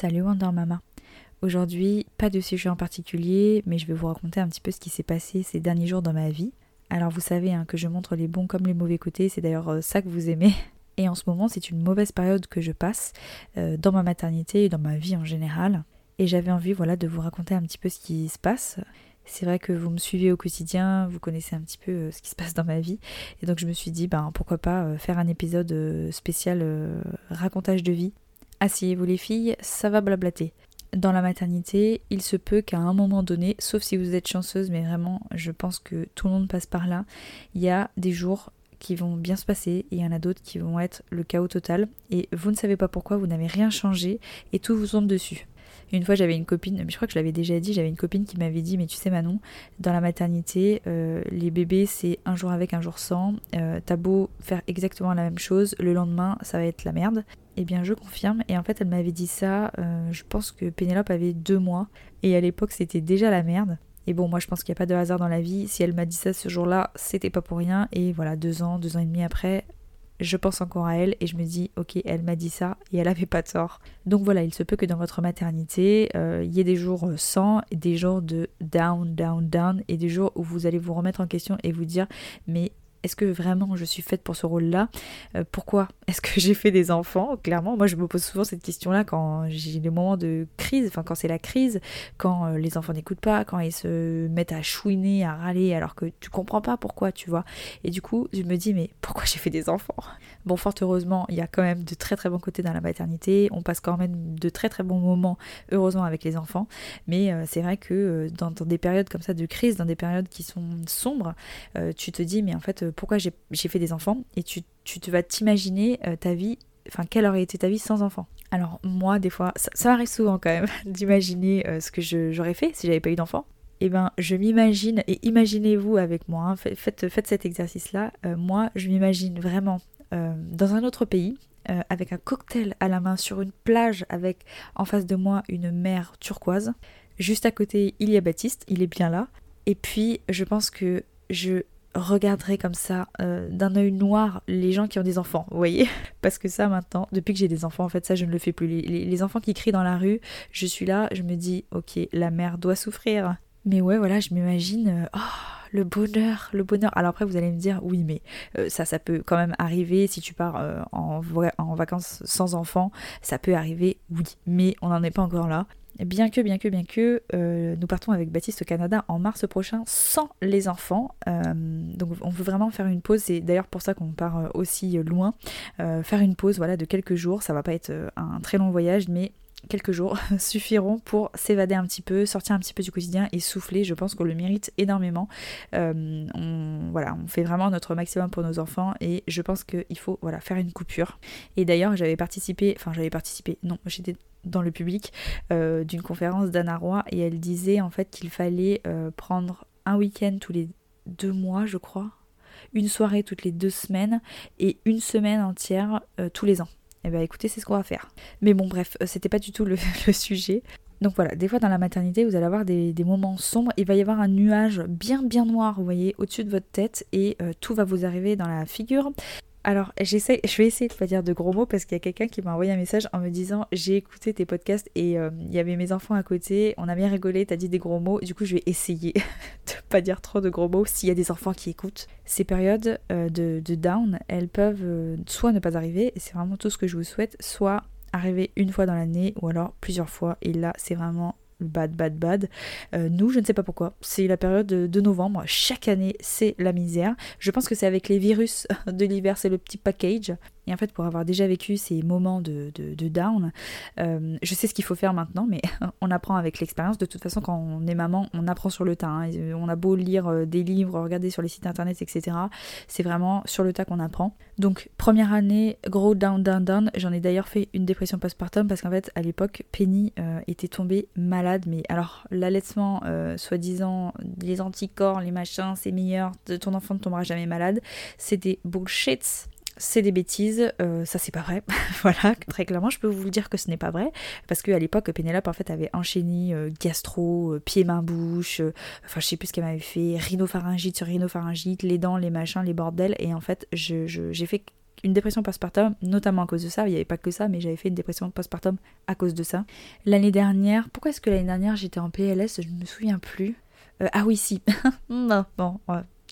Salut Wonder Mama. Aujourd'hui, pas de sujet en particulier, mais je vais vous raconter un petit peu ce qui s'est passé ces derniers jours dans ma vie. Alors vous savez hein, que je montre les bons comme les mauvais côtés, c'est d'ailleurs euh, ça que vous aimez. Et en ce moment, c'est une mauvaise période que je passe euh, dans ma maternité et dans ma vie en général. Et j'avais envie voilà, de vous raconter un petit peu ce qui se passe. C'est vrai que vous me suivez au quotidien, vous connaissez un petit peu euh, ce qui se passe dans ma vie. Et donc je me suis dit, ben, pourquoi pas faire un épisode spécial racontage de vie. Asseyez-vous les filles, ça va blablater dans la maternité, il se peut qu'à un moment donné, sauf si vous êtes chanceuse, mais vraiment, je pense que tout le monde passe par là, il y a des jours qui vont bien se passer et il y en a d'autres qui vont être le chaos total et vous ne savez pas pourquoi, vous n'avez rien changé et tout vous tombe dessus. Une fois, j'avais une copine, mais je crois que je l'avais déjà dit, j'avais une copine qui m'avait dit, mais tu sais Manon, dans la maternité, euh, les bébés c'est un jour avec, un jour sans. Euh, T'as beau faire exactement la même chose, le lendemain ça va être la merde. Eh bien, je confirme. Et en fait, elle m'avait dit ça. Euh, je pense que Pénélope avait deux mois. Et à l'époque, c'était déjà la merde. Et bon, moi, je pense qu'il n'y a pas de hasard dans la vie. Si elle m'a dit ça ce jour-là, c'était pas pour rien. Et voilà, deux ans, deux ans et demi après, je pense encore à elle et je me dis, ok, elle m'a dit ça et elle avait pas tort. Donc voilà, il se peut que dans votre maternité, euh, il y ait des jours sans, des jours de down, down, down, et des jours où vous allez vous remettre en question et vous dire, mais est-ce que vraiment je suis faite pour ce rôle-là? Euh, Pourquoi? Est-ce que j'ai fait des enfants? Clairement, moi je me pose souvent cette question-là quand j'ai des moments de crise, enfin quand c'est la crise, quand euh, les enfants n'écoutent pas, quand ils se mettent à chouiner, à râler, alors que tu comprends pas pourquoi, tu vois? Et du coup, je me dis, mais pourquoi j'ai fait des enfants? Bon, fort heureusement, il y a quand même de très très bons côtés dans la maternité, on passe quand même de très très bons moments, heureusement, avec les enfants, mais euh, c'est vrai que dans, des périodes comme ça de crise, dans des périodes qui sont sombres, tu te dis, mais en fait, pourquoi j'ai fait des enfants et tu, te vas t'imaginer euh, ta vie, enfin quelle aurait été ta vie sans enfants. Alors moi des fois, ça, m'arrive souvent quand même d'imaginer euh, ce que j'aurais fait si j'avais pas eu d'enfants. Et eh ben je m'imagine, et imaginez-vous avec moi, hein, faites, faites, cet exercice-là, euh, moi je m'imagine vraiment dans un autre pays, avec un cocktail à la main sur une plage avec en face de moi une mer turquoise. Juste à côté, il y a Baptiste, il est bien là. Et puis, je pense que je regarderai comme ça euh, d'un œil noir les gens qui ont des enfants, vous voyez Parce que ça maintenant, depuis que j'ai des enfants, en fait ça je ne le fais plus. Les, enfants qui crient dans la rue, je suis là, je me dis ok, la mère doit souffrir. Mais ouais voilà, je m'imagine, euh, oh le bonheur, le bonheur. Alors après vous allez me dire oui mais euh, ça ça peut quand même arriver si tu pars en, en vacances sans enfants, ça peut arriver oui, mais on n'en est pas encore là. Bien que, bien que, bien que, euh, nous partons avec Baptiste au Canada en mars prochain sans les enfants. Euh, donc on veut vraiment faire une pause. C'est d'ailleurs pour ça qu'on part euh, aussi loin. faire une pause voilà, de quelques jours. Ça va pas être un très long voyage, mais quelques jours suffiront pour s'évader un petit peu, sortir un petit peu du quotidien et souffler. Je pense qu'on le mérite énormément. on, voilà, on fait vraiment notre maximum pour nos enfants et je pense qu'il faut voilà, faire une coupure. Et d'ailleurs, j'avais participé, enfin j'avais participé, non, j'étais dans le public euh, d'une conférence d'Anna Roy et elle disait en fait qu'il fallait euh, prendre un week-end tous les deux mois, je crois, une soirée toutes les deux semaines et une semaine entière euh, tous les ans. Eh bien écoutez, c'est ce qu'on va faire. Mais bon, bref, c'était pas du tout le, sujet. Donc voilà, des fois dans la maternité, vous allez avoir des, moments sombres. Il va y avoir un nuage bien bien noir, vous voyez, au-dessus de votre tête et tout va vous arriver dans la figure. Alors, j'essaie, je vais essayer de pas dire de gros mots parce qu'il y a quelqu'un qui m'a envoyé un message en me disant j'ai écouté tes podcasts et euh, il y avait mes enfants à côté, on a bien rigolé, t'as dit des gros mots, du coup je vais essayer de pas dire trop de gros mots s'il y a des enfants qui écoutent. Ces périodes euh, de, down, elles peuvent euh, soit ne pas arriver, et c'est vraiment tout ce que je vous souhaite, soit arriver une fois dans l'année ou alors plusieurs fois et là c'est vraiment bad, bad, bad. Euh, nous, je ne sais pas pourquoi. C'est la période de, novembre. Chaque année, c'est la misère. Je pense que c'est avec les virus de l'hiver, c'est le petit package. Et en fait, pour avoir déjà vécu ces moments de, down, euh, je sais ce qu'il faut faire maintenant, mais on apprend avec l'expérience. De toute façon, quand on est maman, on apprend sur le tas. Hein. On a beau lire euh, des livres, regarder sur les sites internet, etc. C'est vraiment sur le tas qu'on apprend. Donc, première année, gros down, down, down. J'en ai d'ailleurs fait une dépression postpartum parce qu'en fait, à l'époque, Penny euh, était tombée malade. Mais alors, l'allaitement, soi-disant, les anticorps, les machins, c'est meilleur, ton enfant ne tombera jamais malade. C'était bullshit c'est des bêtises, euh, ça c'est pas vrai. voilà, très clairement, je peux vous dire que ce n'est pas vrai, parce qu'à l'époque, Pénélope en fait avait enchaîné euh, gastro, euh, pied, main, bouche, enfin je sais plus ce qu'elle m'avait fait, rhinopharyngite sur rhinopharyngite, les dents, les machins, les bordels, et en fait, j'ai fait une dépression postpartum, notamment à cause de ça. Il n'y avait pas que ça, mais j'avais fait une dépression postpartum à cause de ça. L'année dernière, pourquoi est-ce que l'année dernière j'étais en PLS Je ne me souviens plus. Euh, ah oui, si. non, bon,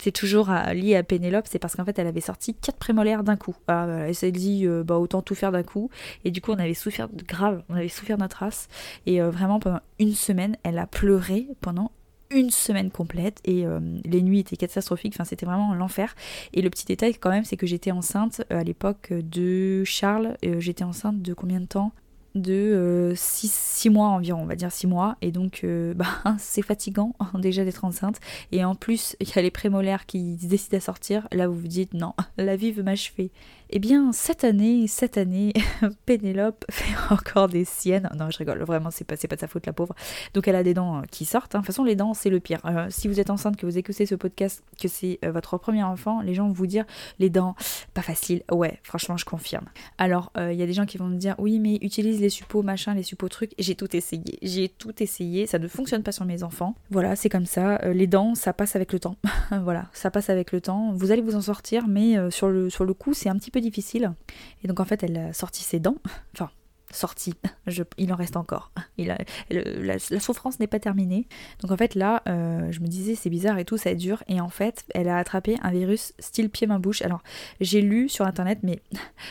c'est toujours lié à Pénélope, c'est parce qu'en fait elle avait sorti quatre prémolaires d'un coup. elle s'est dit euh, bah autant tout faire d'un coup. Et du coup on avait souffert de grave, on avait souffert notre race. Et euh, vraiment pendant une semaine, elle a pleuré pendant une semaine complète et euh, les nuits étaient catastrophiques, enfin c'était vraiment l'enfer. Et le petit détail quand même c'est que j'étais enceinte à l'époque de Charles, j'étais enceinte de combien de temps? De 6 euh, mois environ, on va dire 6 mois. Et donc, euh, bah, c'est fatigant déjà d'être enceinte. Et en plus, il y a les prémolaires qui décident à sortir. Là, vous vous dites, non, la vie veut m'achever. Eh bien, cette année, cette année, Pénélope fait encore des siennes. Non, je rigole, vraiment, c'est pas, pas de sa faute, la pauvre. Donc, elle a des dents euh, qui sortent. Hein. De toute façon, les dents, c'est le pire. Euh, si vous êtes enceinte, que vous écoutez ce podcast, que c'est euh, votre premier enfant, les gens vont vous dire les dents, pas facile. Ouais, franchement, je confirme. Alors, il y a des gens qui vont me dire oui, mais utilise les suppos, machin, les suppos trucs. J'ai tout essayé. J'ai tout essayé. Ça ne fonctionne pas sur mes enfants. Voilà, c'est comme ça. les dents, ça passe avec le temps. voilà, ça passe avec le temps. Vous allez vous en sortir, mais sur, le, sur le coup, c'est un petit peu difficile. Et donc en fait, elle a sorti ses dents. Enfin, sorti. il en reste encore. Il a, la, souffrance n'est pas terminée. Donc en fait là, euh, je me disais c'est bizarre et tout, ça dure. Et en fait, elle a attrapé un virus style pied-main-bouche. Alors j'ai lu sur internet, mais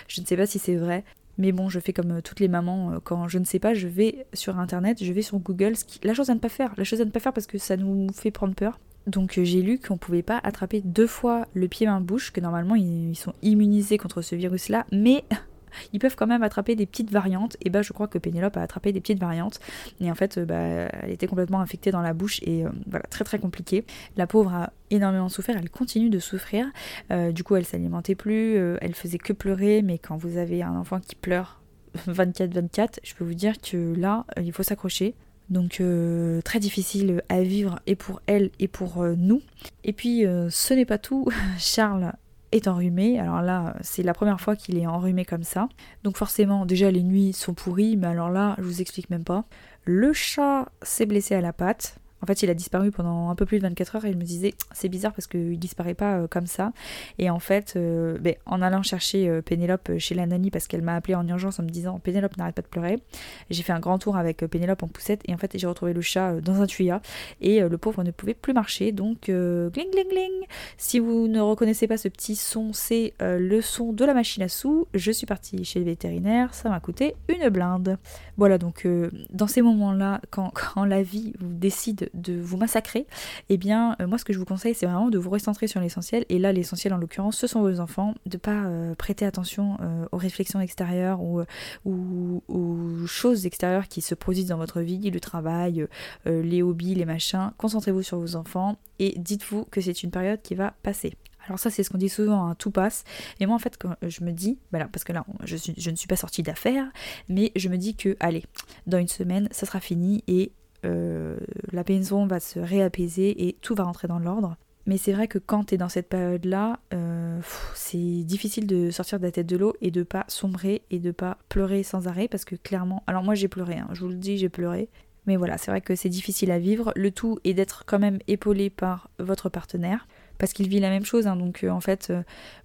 je ne sais pas si c'est vrai. Mais bon, je fais comme euh, toutes les mamans, euh, quand je ne sais pas, je vais sur internet, je vais sur Google. Ce qui... La chose à ne pas faire, la chose à ne pas faire parce que ça nous fait prendre peur. Donc euh, j'ai lu qu'on pouvait pas attraper deux fois le pied main bouche, que normalement ils sont immunisés contre ce virus-là, mais ils peuvent quand même attraper des petites variantes. Et bah je crois que Pénélope a attrapé des petites variantes. Et en fait, euh, bah, elle était complètement infectée dans la bouche et euh, voilà, très très compliqué. La pauvre a énormément souffert, elle continue de souffrir. du coup, elle s'alimentait plus, elle faisait que pleurer, mais quand vous avez un enfant qui pleure 24-24, je peux vous dire que là, il faut s'accrocher. Donc euh, très difficile à vivre et pour elle et pour euh, nous. Et puis euh, ce n'est pas tout, Charles est enrhumé. Alors là, c'est la première fois qu'il est enrhumé comme ça. Donc forcément, déjà les nuits sont pourries, mais alors là, je vous explique même pas. Le chat s'est blessé à la patte. En fait, il a disparu pendant un peu plus de 24 heures et je me disais, c'est bizarre parce qu'il disparaît pas euh, comme ça. Et en fait, euh, ben, en allant chercher euh, Pénélope chez la nanny parce qu'elle m'a appelé en urgence en me disant Pénélope n'arrête pas de pleurer, j'ai fait un grand tour avec Pénélope en poussette et en fait, j'ai retrouvé le chat dans un tuyau et le pauvre ne pouvait plus marcher. Donc, gling gling gling. Si vous ne reconnaissez pas ce petit son, c'est le son de la machine à sous. Je suis partie chez le vétérinaire, ça m'a coûté une blinde. Voilà, donc dans ces moments-là, quand, quand la vie vous décide de vous massacrer, eh bien euh, moi ce que je vous conseille c'est vraiment de vous recentrer sur l'essentiel et là l'essentiel en l'occurrence ce sont vos enfants, de pas euh, prêter attention euh, aux réflexions extérieures ou, aux choses extérieures qui se produisent dans votre vie, le travail, les hobbies, les machins, concentrez-vous sur vos enfants et dites-vous que c'est une période qui va passer. Alors ça c'est ce qu'on dit souvent, hein, tout passe. Et moi en fait je me dis, voilà, parce que là je, je ne suis pas sortie d'affaires, mais je me dis que allez, dans une semaine ça sera fini et euh, la maison va se réapaiser et tout va rentrer dans l'ordre. Mais c'est vrai que quand tu es dans cette période-là, euh, c'est difficile de sortir de la tête de l'eau et de pas sombrer et de pas pleurer sans arrêt parce que clairement, alors moi j'ai pleuré, hein, je vous le dis, j'ai pleuré. Mais voilà, c'est vrai que c'est difficile à vivre. Le tout est d'être quand même épaulé par votre partenaire parce qu'il vit la même chose. Hein. donc euh, en fait,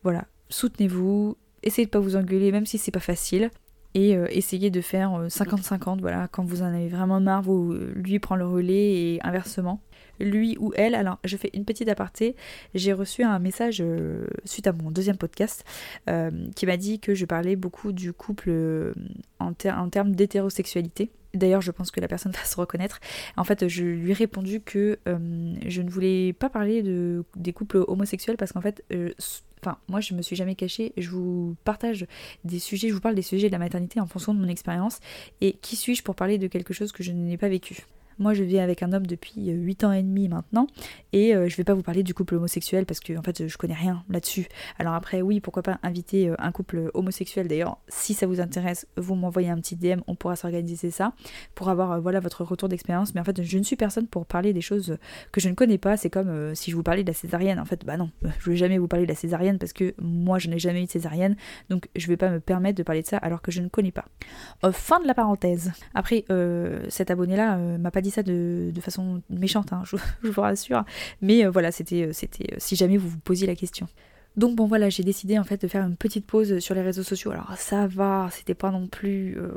voilà, soutenez-vous, essayez de pas vous engueuler même si c'est pas facile et euh, essayez de faire 50-50, euh, voilà, quand vous en avez vraiment marre, vous, lui prend le relais et inversement. Lui ou elle, alors je fais une petite aparté, j'ai reçu un message euh, suite à mon deuxième podcast qui m'a dit que je parlais beaucoup du couple en termes d'hétérosexualité. D'ailleurs, je pense que la personne va se reconnaître. En fait, je lui ai répondu que je ne voulais pas parler de, des couples homosexuels parce qu'en fait, Enfin, moi, je me suis jamais cachée. Je vous partage des sujets, je vous parle des sujets de la maternité en fonction de mon expérience. Et qui suis-je pour parler de quelque chose que je n'ai pas vécu? Moi, je vis avec un homme depuis 8 euh, ans et demi maintenant, et euh, je vais pas vous parler du couple homosexuel parce que en fait, je connais rien là-dessus. Alors après, oui, pourquoi pas inviter euh, un couple homosexuel. D'ailleurs, si ça vous intéresse, vous m'envoyez un petit DM, on pourra s'organiser ça pour avoir voilà votre retour d'expérience. Mais en fait, je ne suis personne pour parler des choses que je ne connais pas. C'est comme si je vous parlais de la césarienne. En fait, bah non, je vais jamais vous parler de la césarienne parce que moi, je n'ai jamais eu de césarienne, donc je vais pas me permettre de parler de ça alors que je ne connais pas. fin de la parenthèse. Après, cet abonné-là m'a pas dit ça de, façon méchante, hein, je, vous rassure. Mais euh, voilà, c'était, euh, c'était euh, si jamais vous vous posiez la question. Donc bon voilà, j'ai décidé en fait de faire une petite pause sur les réseaux sociaux. Alors ça va, c'était pas non plus euh,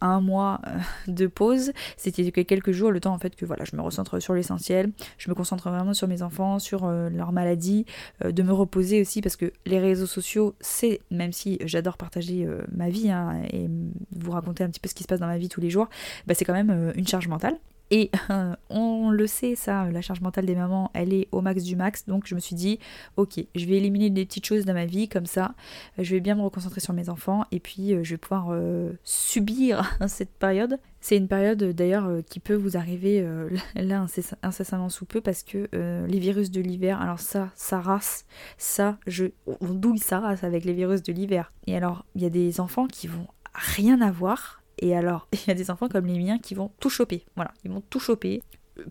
un mois euh, de pause, c'était que quelques jours, le temps en fait que voilà, je me recentre sur l'essentiel, je me concentre vraiment sur mes enfants, sur euh, leur maladie, de me reposer aussi parce que les réseaux sociaux, c'est même si j'adore partager ma vie hein, et vous raconter un petit peu ce qui se passe dans ma vie tous les jours, bah, c'est quand même une charge mentale. Et on le sait, ça, la charge mentale des mamans, elle est au max du max. Donc je me suis dit, ok, je vais éliminer des petites choses dans ma vie, comme ça, je vais bien me reconcentrer sur mes enfants et puis euh, je vais pouvoir euh, subir cette période. C'est une période d'ailleurs euh, qui peut vous arriver là incessamment sous peu parce que les virus de l'hiver, alors ça, ça race, ça, je, on douille ça race avec les virus de l'hiver. Et alors, il y a des enfants qui vont rien avoir et alors, il y a des enfants comme les miens qui vont tout choper. Voilà, ils vont tout choper.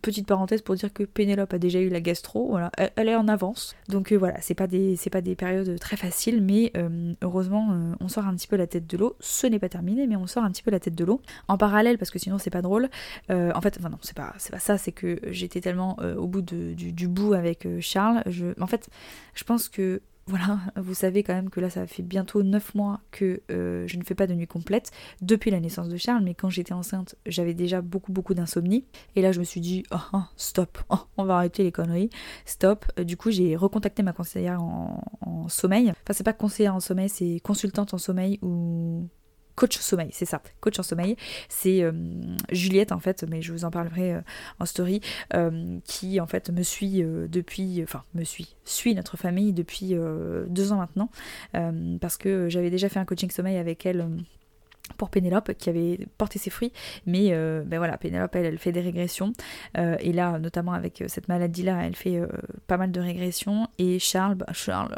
Petite parenthèse pour dire que Pénélope a déjà eu la gastro, voilà, elle, est en avance. Donc euh, voilà, c'est pas des pas des périodes très faciles, mais euh, heureusement euh, on sort un petit peu la tête de l'eau. Ce n'est pas terminé, mais on sort un petit peu la tête de l'eau. En parallèle, parce que sinon c'est pas drôle. en fait, enfin non, c'est pas pas ça, c'est que j'étais tellement au bout du, du, bout avec Charles. Je, en fait, je pense que voilà, vous savez quand même que là, ça fait bientôt 9 mois que euh, je ne fais pas de nuit complète depuis la naissance de Charles, mais quand j'étais enceinte, j'avais déjà beaucoup, beaucoup d'insomnie. Et là, je me suis dit, oh, oh stop, oh, on va arrêter les conneries, stop. Euh, du coup, j'ai recontacté ma conseillère en, en sommeil. Enfin, c'est pas conseillère en sommeil, c'est consultante en sommeil ou coach sommeil, c'est ça, coach en sommeil. C'est euh, Juliette en fait, mais je vous en parlerai euh, en story, euh, qui en fait me suit depuis, enfin me suit, suit notre famille depuis deux ans maintenant, parce que j'avais déjà fait un coaching sommeil avec elle pour Pénélope qui avait porté ses fruits. Mais euh, ben voilà Pénélope elle, fait des régressions. Euh, et là notamment avec euh, cette maladie là elle fait pas mal de régressions. Et Charles bah, Charles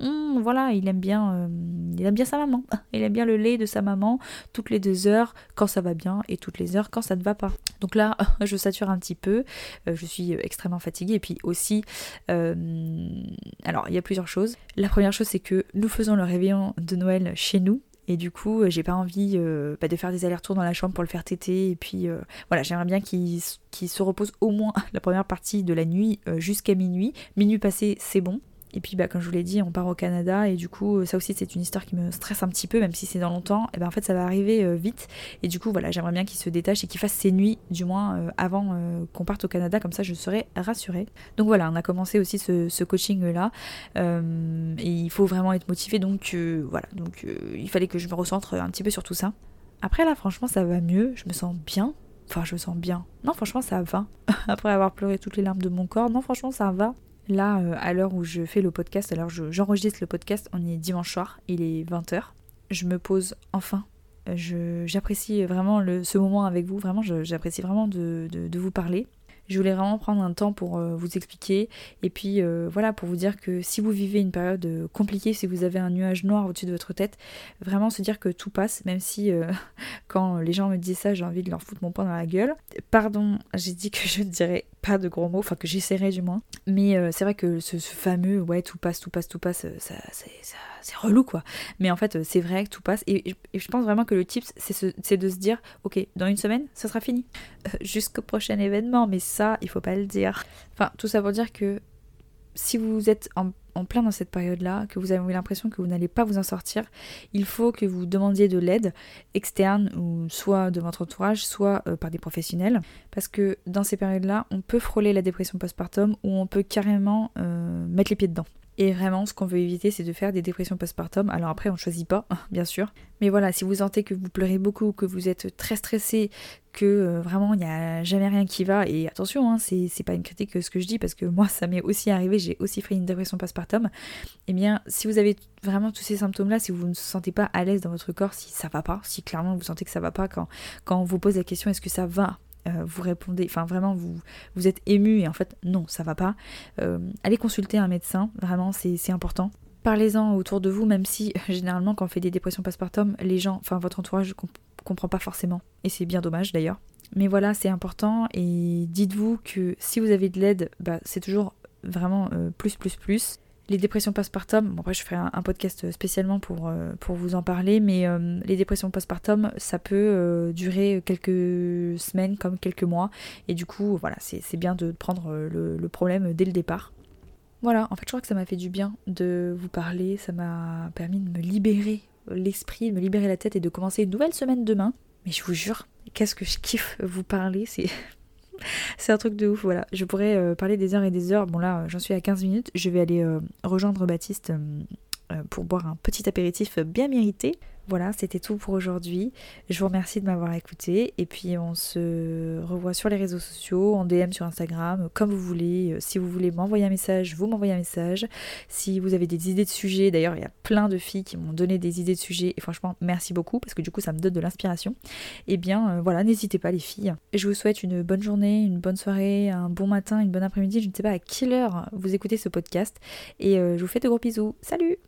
hmm, voilà il aime bien il aime bien sa maman. Il aime bien le lait de sa maman toutes les deux heures quand ça va bien et toutes les heures quand ça ne va pas. Donc là je sature un petit peu. Je suis extrêmement fatiguée. Et puis aussi alors il y a plusieurs choses. La première chose c'est que nous faisons le réveillon de Noël chez nous et du coup, euh, j'ai pas envie euh, bah, de faire des allers-retours dans la chambre pour le faire téter. Et puis euh, voilà, j'aimerais bien qu'il se repose au moins la première partie de la nuit jusqu'à minuit. Minuit passé, c'est bon. Et puis, bah, comme je vous l'ai dit, on part au Canada et du coup, ça aussi, c'est une histoire qui me stresse un petit peu, même si c'est dans longtemps. Et ben en fait, ça va arriver euh, vite. Et du coup, voilà, j'aimerais bien qu'il se détache et qu'il fasse ses nuits, du moins euh, avant euh, qu'on parte au Canada. Comme ça, je serai rassurée. Donc voilà, on a commencé aussi ce, coaching-là. et il faut vraiment être motivé. Donc voilà, donc il fallait que je me recentre un petit peu sur tout ça. Après, là, franchement, ça va mieux. Je me sens bien. Enfin, je me sens bien. Non, franchement, ça va. Après avoir pleuré toutes les larmes de mon corps, non, franchement, ça va. Là, euh, à l'heure où je fais le podcast, alors j'enregistre le podcast, on est dimanche soir, il est 20h. Je me pose enfin. J'apprécie vraiment ce moment avec vous, vraiment, j'apprécie vraiment de, vous parler. Je voulais vraiment prendre un temps pour euh, vous expliquer et puis euh, voilà pour vous dire que si vous vivez une période compliquée, si vous avez un nuage noir au-dessus de votre tête, vraiment se dire que tout passe, même si quand les gens me disent ça, j'ai envie de leur foutre mon poing dans la gueule. Pardon, j'ai dit que je ne dirais pas de gros mots, enfin que j'essaierai du moins. Mais euh, c'est vrai que ce, fameux ouais tout passe, tout passe, tout passe, euh, ça, c'est relou quoi. Mais en fait euh, c'est vrai que tout passe et, je pense vraiment que le tip c'est de se dire ok dans une semaine ça sera fini jusqu'au prochain événement. Mais ça il faut pas le dire. Enfin tout ça pour dire que si vous êtes en en plein dans cette période-là, que vous avez l'impression que vous n'allez pas vous en sortir, il faut que vous demandiez de l'aide externe ou soit de votre entourage, soit euh, par des professionnels, parce que dans ces périodes-là, on peut frôler la dépression postpartum ou on peut carrément euh, mettre les pieds dedans. Et vraiment, ce qu'on veut éviter, c'est de faire des dépressions postpartum. Alors après, on ne choisit pas, bien sûr. Mais voilà, si vous sentez que vous pleurez beaucoup, que vous êtes très stressé, que euh, vraiment il n'y a jamais rien qui va, et attention, hein, c'est pas une critique ce que je dis, parce que moi, ça m'est aussi arrivé, j'ai aussi fait une dépression postpartum. Eh bien, si vous avez vraiment tous ces symptômes-là, si vous ne vous sentez pas à l'aise dans votre corps, si ça va pas, si clairement vous sentez que ça va pas, quand, quand on vous pose la question est-ce que ça va euh, vous répondez, enfin vraiment vous, vous êtes ému et en fait non, ça va pas. Euh, allez consulter un médecin, vraiment c'est important. Parlez-en autour de vous, même si généralement quand on fait des dépressions postpartum, les gens, enfin votre entourage comprend pas forcément. Et c'est bien dommage d'ailleurs. Mais voilà, c'est important et dites-vous que si vous avez de l'aide, bah, c'est toujours vraiment euh, plus, plus, plus les dépressions postpartum, bon après je ferai un, podcast spécialement pour, euh, pour vous en parler, mais euh, les dépressions postpartum, ça peut euh, durer quelques semaines comme quelques mois, et du coup voilà, c'est bien de prendre le, problème dès le départ. Voilà, en fait je crois que ça m'a fait du bien de vous parler, ça m'a permis de me libérer l'esprit, de me libérer la tête et de commencer une nouvelle semaine demain. Mais je vous jure, qu'est-ce que je kiffe vous parler, c'est c'est un truc de ouf, voilà. Je pourrais euh, parler des heures et des heures. Bon là, j'en suis à 15 minutes. Je vais aller euh, rejoindre Baptiste euh, pour boire un petit apéritif bien mérité. Voilà, c'était tout pour aujourd'hui. Je vous remercie de m'avoir écouté et puis on se revoit sur les réseaux sociaux, en DM sur Instagram, comme vous voulez. Si vous voulez m'envoyer un message, vous m'envoyez un message. Si vous avez des idées de sujets, d'ailleurs il y a plein de filles qui m'ont donné des idées de sujets et franchement merci beaucoup parce que du coup ça me donne de l'inspiration. Et eh bien voilà, n'hésitez pas les filles. Je vous souhaite une bonne journée, une bonne soirée, un bon matin, une bonne après-midi. Je ne sais pas à quelle heure vous écoutez ce podcast et euh, je vous fais de gros bisous. Salut